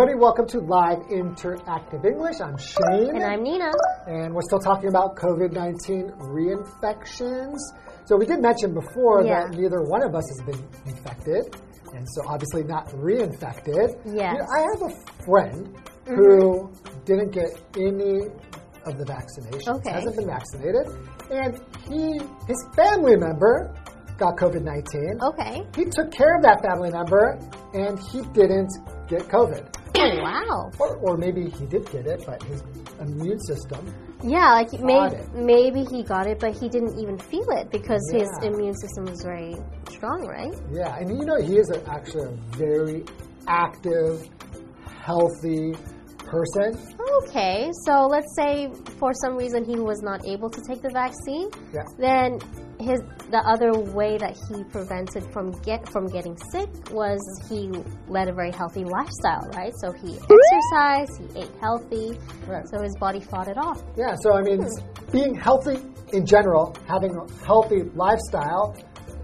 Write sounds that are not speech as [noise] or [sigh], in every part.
everybody. Welcome to Live Interactive English. I'm Shane. And I'm Nina. And we're still talking about COVID 19 reinfections. So, we did mention before Yeah. that neither one of us has been infected, and so obviously not reinfected. Yes. You know, I have a friend who mm-hmm. didn't get any of the vaccinations, Okay. hasn't been vaccinated, and he, his family member got COVID 19 Okay. he took care of that family member and he didn't get COVID. Oh, wow. Or, or maybe he did get it, but his immune system. Yeah, like maybe maybe he got it, but he didn't even feel it because his immune system was very strong, right? Yeah, and you know, he is a, actually a very active, healthy person. Okay, so let's say for some reason he was not able to take the vaccine, Yeah. then his the other way that he prevented from get from getting sick was he led a very healthy lifestyle, right? So he exercised, he ate healthy, Right. so his body fought it off. Yeah, so I mean, hmm. being healthy in general, having a healthy lifestyle,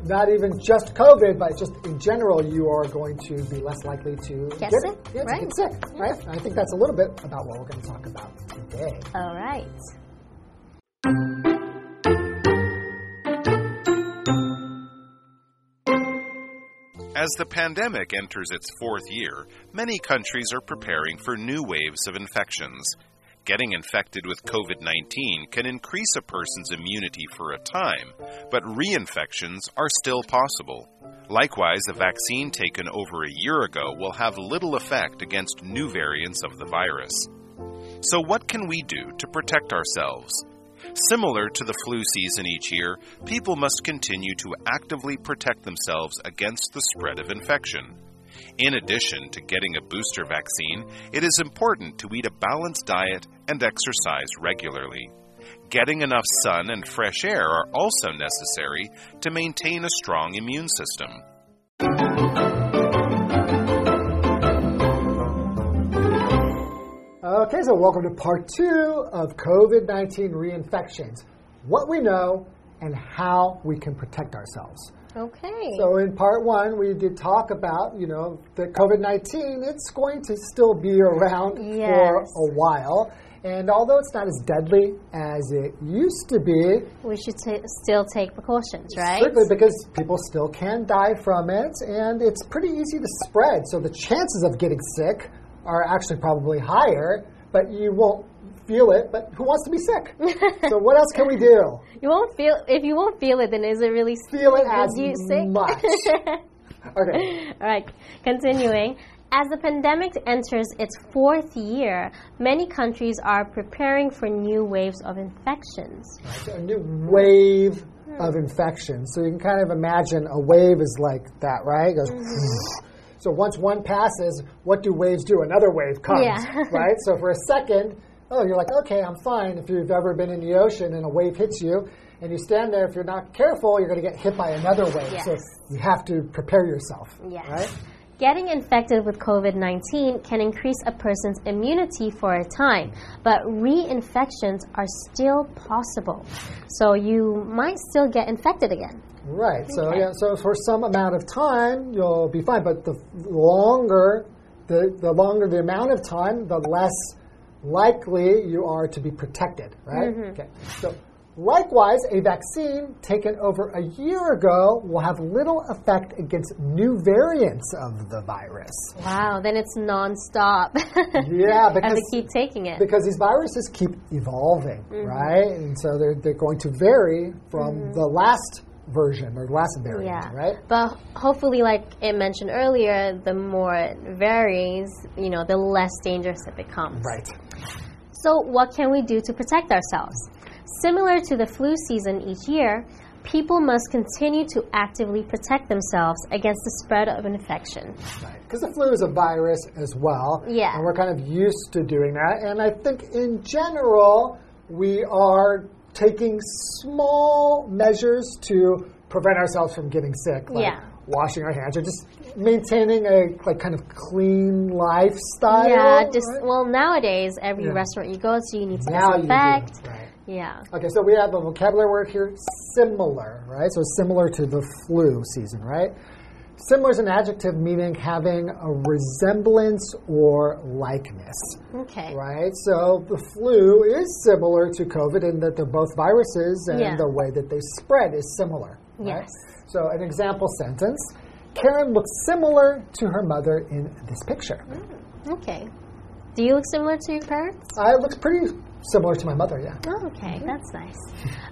not even just COVID, but just in general, you are going to be less likely to Get it. sick, Yeah, to right. get sick, right? And I think that's a little bit about what we're going to talk about today. All right. As the pandemic enters its fourth year, many countries are preparing for new waves of infections. Getting infected with COVID 19 can increase a person's immunity for a time, but reinfections are still possible. Likewise, a vaccine taken over a year ago will have little effect against new variants of the virus. So, what can we do to protect ourselves? Similar to the flu season each year, people must continue to actively protect themselves against the spread of infection. In addition to getting a booster vaccine, it is important to eat a balanced diet and exercise regularly. Getting enough sun and fresh air are also necessary to maintain a strong immune system. Okay, so welcome to part two of COVID 19 reinfections what we know and how we can protect ourselves. Okay. So, in part one, we did talk about, you know, that COVID 19, it's going to still be around Yes. for a while. And although it's not as deadly as it used to be, we should still take precautions, right? strictly because people still can die from it, and it's pretty easy to spread. So the chances of getting sick are actually probably higher, but you won't feel it. But who wants to be sick? [laughs] so what else can we do? You won't feel if you won't feel it, then is it really Feel it as you sick? much. [laughs] Okay. All right, continuing. As the pandemic enters its fourth year, many countries are preparing for new waves of infections. So a new wave of infections. So you can kind of imagine a wave is like that, right? It goes. Mm-hmm. So once one passes, what do waves do? Another wave comes, Yeah. [laughs] right? So for a second, oh, you're like, okay, I'm fine. If you've ever been in the ocean and a wave hits you, and you stand there, if you're not careful, you're going to get hit by another wave. So you have to prepare yourself, Yes. right? Getting infected with COVID 19 can increase a person's immunity for a time, but reinfections are still possible. So you might still get infected again. Right. So Okay. yeah. So for some amount of time, you'll be fine. But the longer, the the longer the amount of time, the less likely you are to be protected. Right. Okay. So. Likewise, a vaccine taken over a year ago will have little effect against new variants of the virus. Wow, then it's nonstop. [laughs] Yeah, because to keep taking it. because these viruses keep evolving, Mm-hmm. right? And so they're they're going to vary from the last version or last variant, Yeah. right? But hopefully, like it mentioned earlier, the more it varies, you know, the less dangerous it becomes. Right. So, what can we do to protect ourselves? Similar to the flu season each year, people must continue to actively protect themselves against the spread of an infection. Because the flu is a virus as well. Yeah. And we're kind of used to doing that. And I think in general, we are taking small measures to prevent ourselves from getting sick. Like Yeah. Washing our hands or just maintaining a like kind of clean lifestyle. yeah, just right? well nowadays every Yeah. restaurant you go to, you need to now you do. Right. Yeah. Okay, so we have a vocabulary word here, similar, right? So similar to the flu season, right? Similar is an adjective meaning having a resemblance or likeness. Okay. Right? So the flu is similar to COVID in that they're both viruses and Yeah. the way that they spread is similar. Right? Yes. So an example sentence Karen looks similar to her mother in this picture. Mm, okay. Do you look similar to your parents? I look pretty similar to my mother, yeah. Oh, okay, that's nice.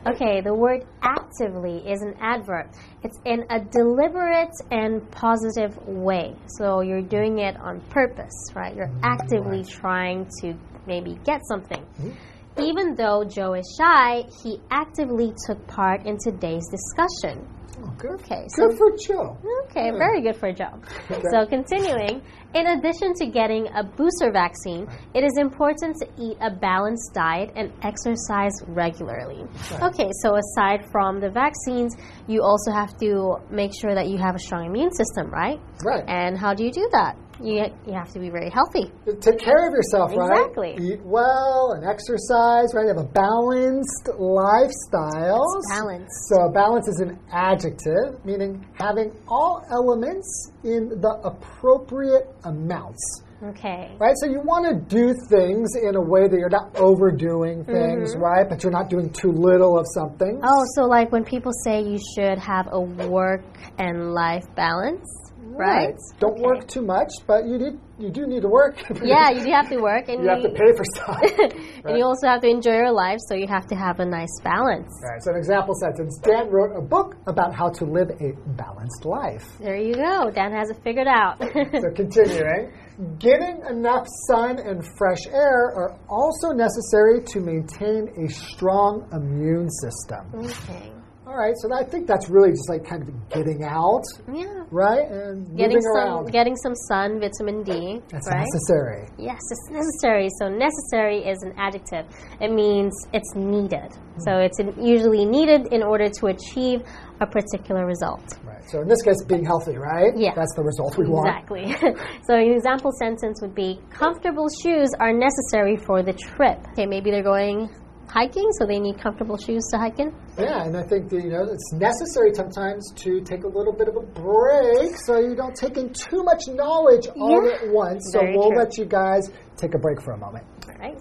Okay, the word actively is an adverb. It's in a deliberate and positive way. So you're doing it on purpose, right? You're mm, actively trying to maybe get something. Mm-hmm. Even though Joe is shy, he actively took part in today's discussion. Oh, good. Okay, so Good for Joe. Okay, very good for Joe. [laughs] So, continuing, in addition to getting a booster vaccine, it is important to eat a balanced diet and exercise regularly. Okay, so aside from the vaccines, you also have to make sure that you have a strong immune system, right? Right. And how do you do that? You, you have to be very healthy. Take care of yourself, right? Exactly. Eat well and exercise, right? Have a balanced lifestyle. Balance. So, balance is an adjective, meaning having all elements in the appropriate amounts. Okay. Right? So, you want to do things in a way that you're not overdoing things, mm-hmm. right? But you're not doing too little of something. Oh, so like when people say you should have a work and life balance, right? Don't Okay. work too much, but you need you do need to work. [laughs] Yeah, you do have to work, and you have to pay for stuff. [laughs] and you also have to enjoy your life, so you have to have a nice balance. Right, so an example sentence Dan wrote a book about how to live a balanced life. There you go. Dan has it figured out. So, [laughs] continuing, getting enough sun and fresh air are also necessary to maintain a strong immune system. okay. All right, so I think that's really just like kind of getting out, Yeah. right? And Getting some around. getting some sun, vitamin D, That's right? necessary. Yes, it's necessary. So necessary is an adjective. It means it's needed. So hmm. it's usually needed in order to achieve a particular result. Right. So in this case, being healthy, right? Yeah. That's the result we want. Exactly. [laughs] so an example sentence would be comfortable shoes are necessary for the trip. Okay, maybe they're going hiking, so they need comfortable shoes to hike in. Yeah, and I think that, you know it's necessary sometimes to take a little bit of a break so you don't take in too much knowledge all Yeah. at once. So Very we'll true. let you guys take a break for a moment. All right.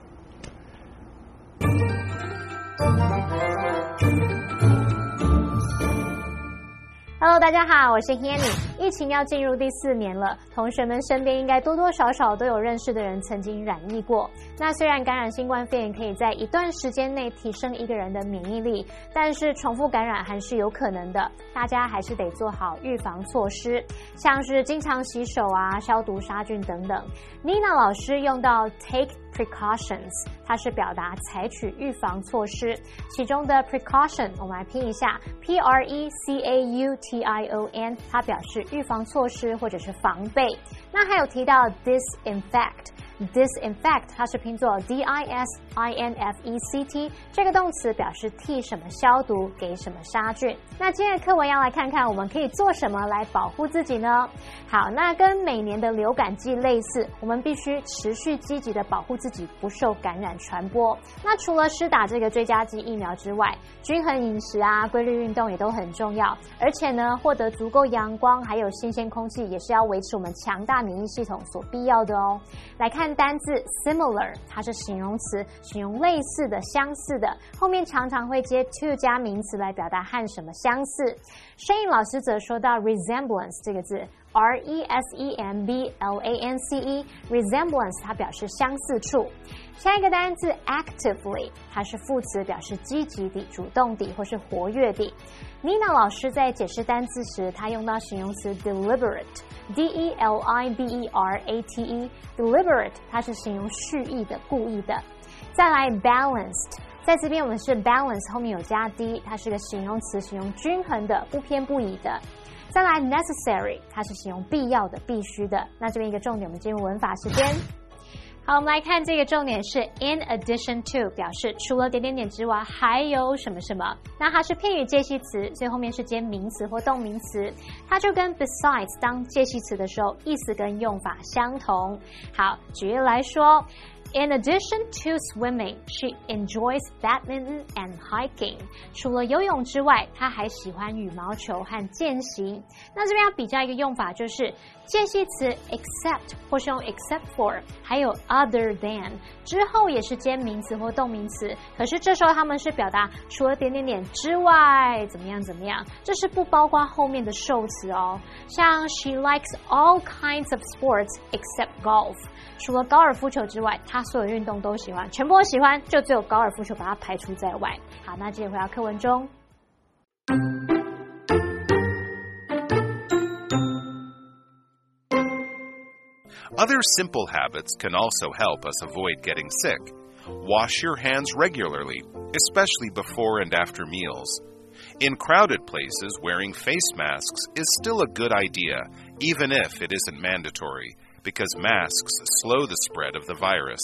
Hello，大家好，我是 Hanny。疫情要进入第四年了，同学们身边应该多多少少都有认识的人曾经染疫过。那虽然感染新冠肺炎可以在一段时间内提升一个人的免疫力，但是重复感染还是有可能的。大家还是得做好预防措施，像是经常洗手啊、消毒杀菌等等。Nina 老师用到 take precautions，它是表达采取预防措施。其中的 precaution，我们来拼一下，P R E C A U T I O N，它表示预防措施或者是防备。那还有提到 disinfect。Disinfect 它是拼作 d i s i n f e c t，这个动词表示替什么消毒，给什么杀菌。那今天的课文要来看看我们可以做什么来保护自己呢？好，那跟每年的流感季类似，我们必须持续积极的保护自己不受感染传播。那除了施打这个追加剂疫苗之外，均衡饮食啊、规律运动也都很重要。而且呢，获得足够阳光还有新鲜空气，也是要维持我们强大免疫系统所必要的哦。来看单字 similar，它是形容词，形容类似的、相似的，后面常常会接 to 加名词来表达和什么相似。Shane 老师则说到 resemblance 这个字。R E S E M B L A N C E，resemblance 它表示相似处。下一个单词 actively，它是副词，表示积极地、主动地或是活跃地。Nina 老师在解释单词时，她用到形容词 deliberate，D E L I B E R A T E，deliberate 它是形容蓄意的、故意的。再来 balanced。在这边我们是 balance 后面有加 d，它是个形容词，形容均衡的、不偏不倚的。再来 necessary，它是形容必要的、必须的。那这边一个重点，我们进入文法时间。好，我们来看这个重点是 in addition to，表示除了点点点之外还有什么什么。那它是片语介系词，所以后面是接名词或动名词。它就跟 besides 当介系词的时候，意思跟用法相同。好，举例来说。In addition to swimming, she enjoys badminton and hiking. 除了游泳之外，她还喜欢羽毛球和健行。那这边要比较一个用法，就是介系词 except 或是用 except for，还有 other than 之后也是接名词或动名词。可是这时候他们是表达除了点点点之外怎么样怎么样，这是不包括后面的受词哦。像 She likes all kinds of sports except golf。除了高尔夫球之外，她所有运动都喜欢，全部都喜欢，就只有高尔夫球把它排除在外。好，那接着回到课文中。Other simple habits can also help us avoid getting sick. Wash your hands regularly, especially before and after meals. In crowded places, wearing face masks is still a good idea, even if it isn't mandatory because masks slow the spread of the virus.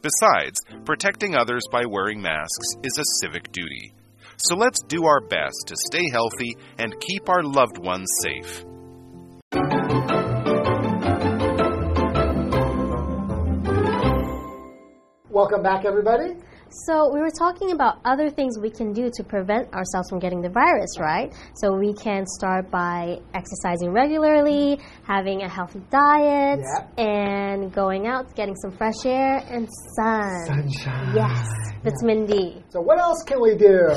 Besides, protecting others by wearing masks is a civic duty. So let's do our best to stay healthy and keep our loved ones safe. Welcome back, everybody. So we were talking about other things we can do to prevent ourselves from getting the virus, right? So we can start by exercising regularly, having a healthy diet, Yeah. and going out, getting some fresh air and sun. Sunshine. Yes, vitamin D. So, what else can we do?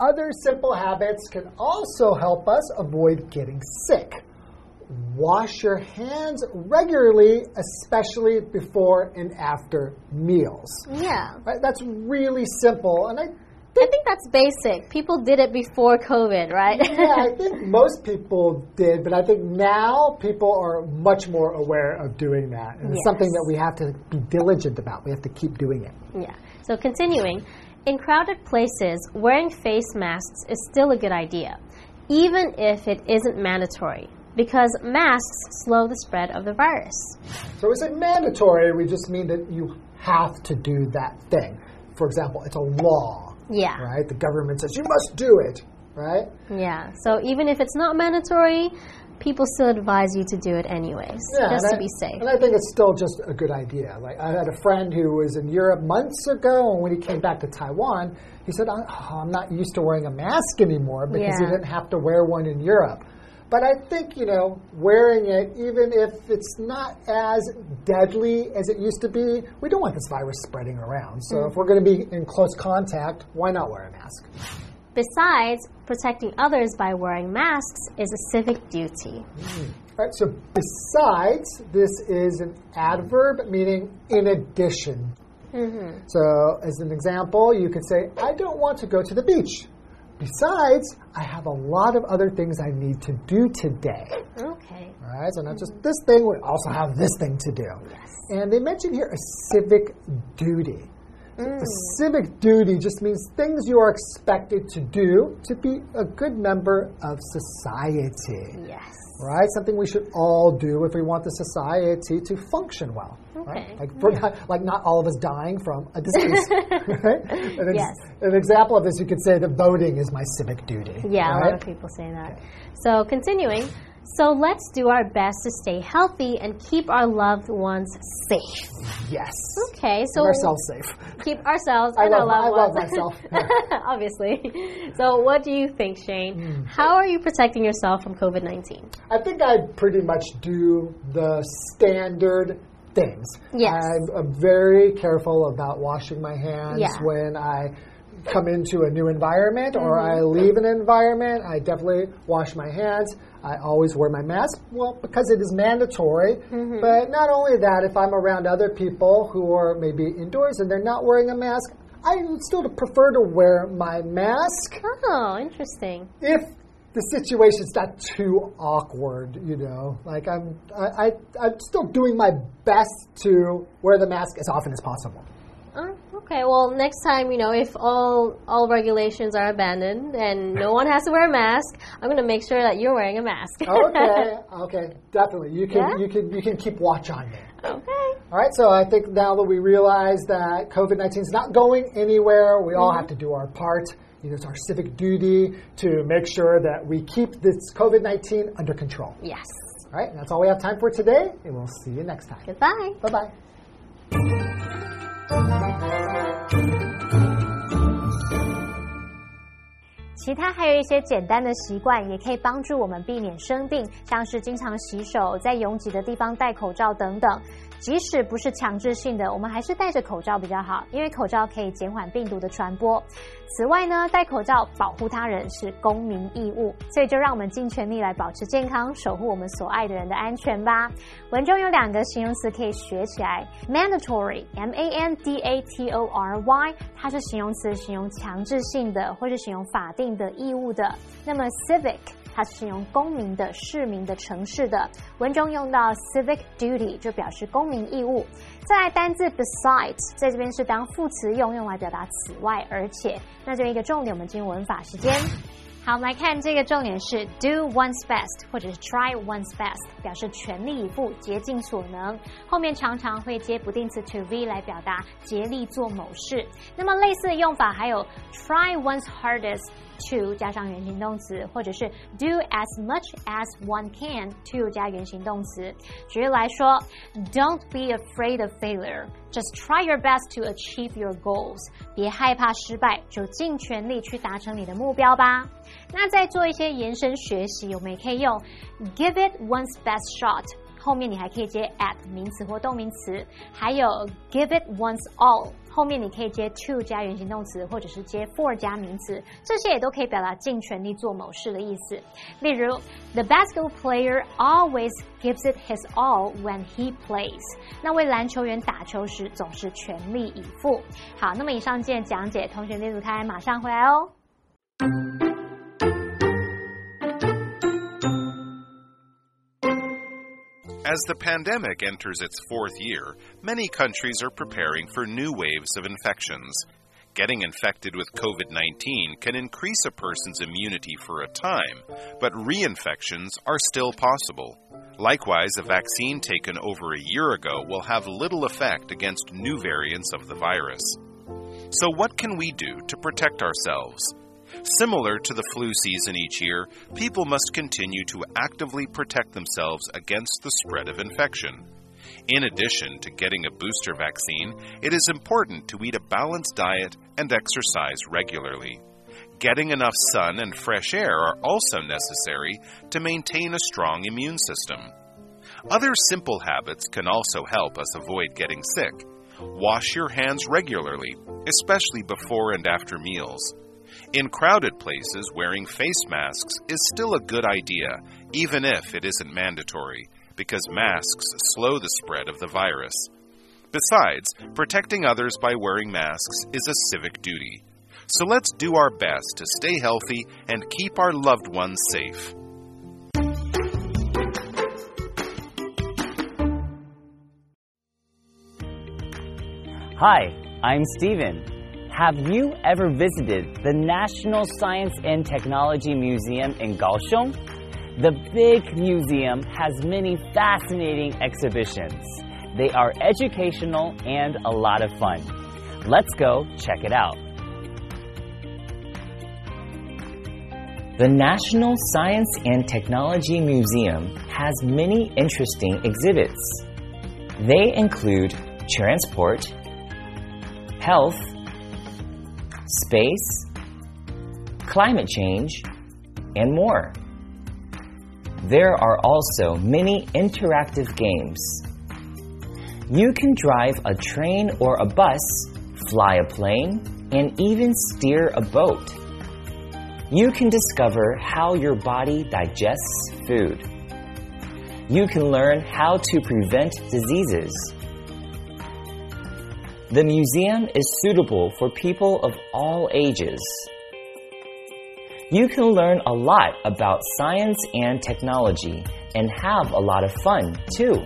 Other simple habits can also help us avoid getting sick. Wash your hands regularly, especially before and after meals. Yeah, Right? That's really simple, and I I think that's basic. People did it before COVID, right? yeah, I [laughs] think most people did, but I think now people are much more aware of doing that. And it's something that we have to be diligent about. We have to keep doing it. Yeah. So continuing, in crowded places, wearing face masks is still a good idea, even if it isn't mandatory, because masks slow the spread of the virus. So is it mandatory? We just mean that you have to do that thing. For example, it's a law, Yeah. right? The government says you must do it, right? Yeah. So even if it's not mandatory, people still advise you to do it anyways, Yeah, just to I- be safe. And I think it's still just a good idea. Like I had a friend who was in Europe months ago, and when he came back to Taiwan, he said, "Oh, "I'm not used to wearing a mask anymore because he didn't have to wear one in Europe." But I think you know, wearing it, even if it's not as deadly as it used to be, we don't want this virus spreading around. So Mm. if we're going to be in close contact, why not wear a mask? Besides, protecting others by wearing masks is a civic duty. Right, so besides, this is an adverb meaning in addition. So, as an example, you could say, I don't want to go to the beach. Besides, I have a lot of other things I need to do today. Okay. All right, so not just this thing, we also have this thing to do. Yes. And they mention here a civic duty. So The civic duty just means things you are expected to do to be a good member of society Yes. right? Something we should all do if we want the society to function well. Right? Okay, Like, we're not, like not all of us dying from a disease. [laughs] right? An, ex- Yes. an example of this, you could say that voting is my civic duty. Yeah, a lot of people say that. So, continuing. So, let's do our best to stay healthy and keep our loved ones safe. Yes. Okay, so Keep ourselves safe. keep ourselves I and love- our I loved love ones. myself. [laughs] Obviously. So, what do you think, Shane? Hmm. How are you protecting yourself from COVID 19? I think I pretty much do the standard things. Yes. I'm, I'm very careful about washing my hands Yeah. when I come into a new environment or Mm-hmm. I leave an environment. I definitely wash my hands. I always wear my mask, well, because it is mandatory. Mm-hmm. But not only that, if I'm around other people who are maybe indoors and they're not wearing a mask, I would still prefer to wear my mask Oh, interesting. if the situation's not too awkward, you know, like I'm, I, I, I'm still doing my best to wear the mask as often as possible. Uh, okay, well, next time, you know, if all all regulations are abandoned and no one has to wear a mask, I'm going to make sure that you're wearing a mask. Oh, okay, [laughs] okay, definitely. You can, Yeah? you can, you can keep watch on me. okay. All right, so I think now that we realize that COVID 19 is not going anywhere, we all mm-hmm. have to do our part. You know, it's our civic duty to make sure that we keep this COVID 19 under control. Yes. All right, and that's all we have time for today, and we'll see you next time. Goodbye. Bye bye 其他还有一些简单的习惯，也可以帮助我们避免生病，像是经常洗手，在拥挤的地方戴口罩等等。即使不是强制性的，我们还是戴着口罩比较好，因为口罩可以减缓病毒的传播。此外呢，戴口罩保护他人是公民义务，所以就让我们尽全力来保持健康，守护我们所爱的人的安全吧。文中有两个形容词可以学起来：mandatory（m a n d a t o r y），它是形容词，形容强制性的或是形容法定的义务的。那么 civic。它是形容公民的、市民的、城市的。文中用到 civic duty 就表示公民义务。再来单字 besides，在这边是当副词用，用来表达此外、而且。那这一个重点，我们进入文法时间。好，我们来看这个重点是 do one's best 或者是 try one's best，表示全力以赴、竭尽所能。后面常常会接不定词 to be 来表达竭力做某事。那么类似的用法还有 try one's hardest。to 加上原形动词，或者是 do as much as one can to 加原形动词。举例来说，Don't be afraid of failure. Just try your best to achieve your goals. 别害怕失败，就尽全力去达成你的目标吧。那再做一些延伸学习，我们也可以用 give it one's best shot。后面你还可以接 at 名词或动名词，还有 give it one's all。后面你可以接 to 加原形动词，或者是接 for 加名词，这些也都可以表达尽全力做某事的意思。例如，The basketball player always gives it his all when he plays。那为篮球员打球时总是全力以赴。好，那么以上见讲解，同学列组开，马上回来哦。As the pandemic enters its fourth year, many countries are preparing for new waves of infections. Getting infected with COVID 19 can increase a person's immunity for a time, but reinfections are still possible. Likewise, a vaccine taken over a year ago will have little effect against new variants of the virus. So, what can we do to protect ourselves? Similar to the flu season each year, people must continue to actively protect themselves against the spread of infection. In addition to getting a booster vaccine, it is important to eat a balanced diet and exercise regularly. Getting enough sun and fresh air are also necessary to maintain a strong immune system. Other simple habits can also help us avoid getting sick. Wash your hands regularly, especially before and after meals. In crowded places, wearing face masks is still a good idea, even if it isn't mandatory, because masks slow the spread of the virus. Besides, protecting others by wearing masks is a civic duty. So let's do our best to stay healthy and keep our loved ones safe. Hi, I'm Steven. Have you ever visited the National Science and Technology Museum in Kaohsiung? The big museum has many fascinating exhibitions. They are educational and a lot of fun. Let's go check it out. The National Science and Technology Museum has many interesting exhibits. They include transport, health, space, climate change, and more. There are also many interactive games. You can drive a train or a bus, fly a plane, and even steer a boat. You can discover how your body digests food. You can learn how to prevent diseases the museum is suitable for people of all ages. You can learn a lot about science and technology and have a lot of fun too.